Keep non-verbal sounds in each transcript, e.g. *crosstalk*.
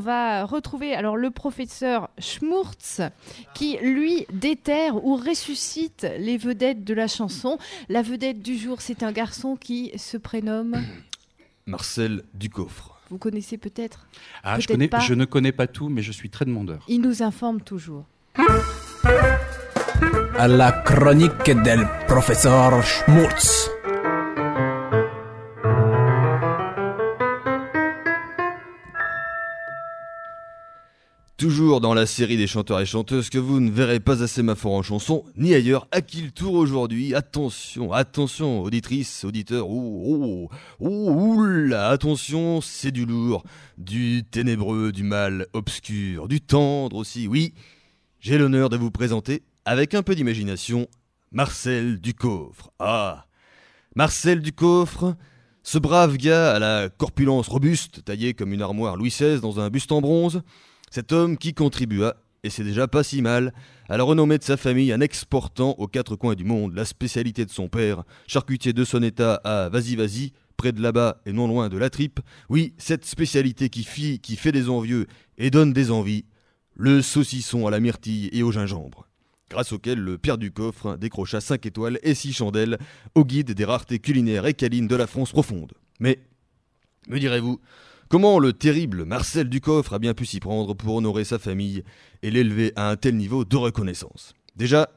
va retrouver alors le professeur Schmurtz qui lui déterre ou ressuscite les vedettes de la chanson. La vedette du jour, c'est un garçon qui se prénomme *clears throat* Marcel Ducoffre. Vous connaissez peut-être Ah, je, Peut-être connais, pas. je ne connais pas tout, mais je suis très demandeur. Il nous informe toujours. à la chronique del professeur Schmurtz. Toujours dans la série des chanteurs et chanteuses que vous ne verrez pas assez ma en chanson, ni ailleurs, à qui le tour aujourd'hui? Attention, attention, auditrices, auditeurs, oh, oh, oh, oula, attention, c'est du lourd, du ténébreux, du mal obscur, du tendre aussi, oui. J'ai l'honneur de vous présenter, avec un peu d'imagination, Marcel Ducoffre. Ah, Marcel Ducoffre, ce brave gars à la corpulence robuste, taillé comme une armoire Louis XVI dans un buste en bronze, cet homme qui contribua, et c'est déjà pas si mal, à la renommée de sa famille en exportant aux quatre coins du monde la spécialité de son père, charcutier de son état à Vas-y près de là-bas et non loin de la tripe. Oui, cette spécialité qui, fit, qui fait des envieux et donne des envies, le saucisson à la myrtille et au gingembre. Grâce auquel le Pierre du Coffre décrocha 5 étoiles et 6 chandelles au guide des raretés culinaires et câlines de la France profonde. Mais, me direz-vous, Comment le terrible Marcel Ducoffre a bien pu s'y prendre pour honorer sa famille et l'élever à un tel niveau de reconnaissance? Déjà,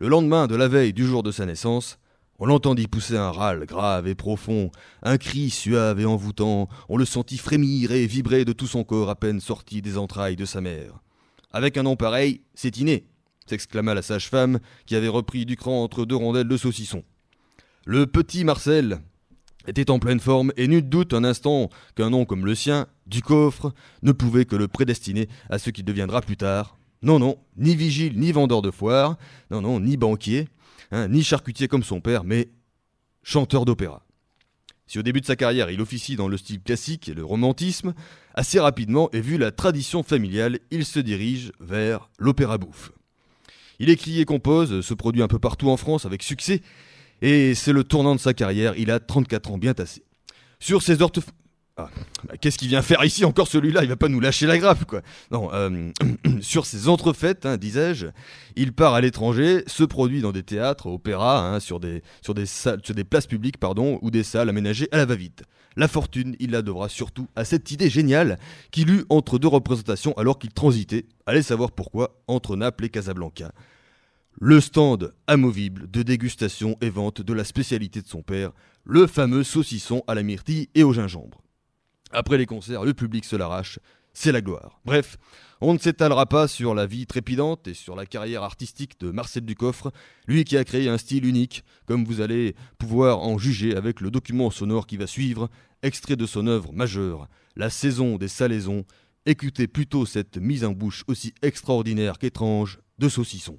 le lendemain de la veille du jour de sa naissance, on l'entendit pousser un râle grave et profond, un cri suave et envoûtant, on le sentit frémir et vibrer de tout son corps à peine sorti des entrailles de sa mère. Avec un nom pareil, c'est inné, s'exclama la sage-femme qui avait repris du cran entre deux rondelles de saucisson. Le petit Marcel, était en pleine forme et nul doute un instant qu'un nom comme le sien, du coffre, ne pouvait que le prédestiner à ce qu'il deviendra plus tard. Non, non, ni vigile, ni vendeur de foire, non, non, ni banquier, hein, ni charcutier comme son père, mais chanteur d'opéra. Si au début de sa carrière il officie dans le style classique et le romantisme, assez rapidement, et vu la tradition familiale, il se dirige vers l'opéra bouffe. Il écrit et compose, se produit un peu partout en France avec succès, et c'est le tournant de sa carrière, il a 34 ans bien tassé. Sur ses ortho... Ah, bah, qu'est-ce qu'il vient faire ici encore celui-là? Il va pas nous lâcher la grappe, quoi. Non, euh, *clears throat* sur ses entrefaites, hein, disais-je, il part à l'étranger, se produit dans des théâtres, opéras, hein, sur, des, sur, des salles, sur des places publiques, pardon, ou des salles aménagées à la va-vite. La fortune, il la devra surtout à cette idée géniale qu'il eut entre deux représentations alors qu'il transitait, allez savoir pourquoi, entre Naples et Casablanca. Le stand amovible de dégustation et vente de la spécialité de son père, le fameux saucisson à la myrtille et au gingembre. Après les concerts, le public se l'arrache, c'est la gloire. Bref, on ne s'étalera pas sur la vie trépidante et sur la carrière artistique de Marcel Ducoffre, lui qui a créé un style unique, comme vous allez pouvoir en juger avec le document sonore qui va suivre, extrait de son œuvre majeure, La saison des salaisons. Écoutez plutôt cette mise en bouche aussi extraordinaire qu'étrange de saucisson.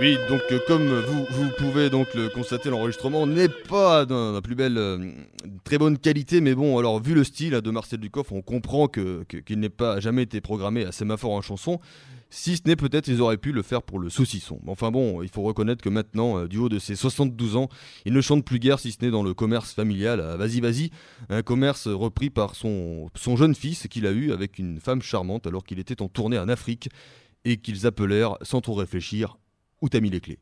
Oui, donc euh, comme vous, pouvez donc le constater, l'enregistrement n'est pas d'un plus belle, euh, très bonne qualité, mais bon, alors vu le style hein, de Marcel Ducoff, on comprend que qu'il n'ait pas jamais été programmé à sémaphore en chanson. Si ce n'est peut-être ils auraient pu le faire pour le saucisson. Enfin bon, il faut reconnaître que maintenant, euh, du haut de ses 72 ans, il ne chante plus guère si ce n'est dans le commerce familial. à Vas-y, vas-y, un commerce repris par son, son jeune fils qu'il a eu avec une femme charmante alors qu'il était en tournée en Afrique et qu'ils appelèrent, sans trop réfléchir, où t'as mis les clés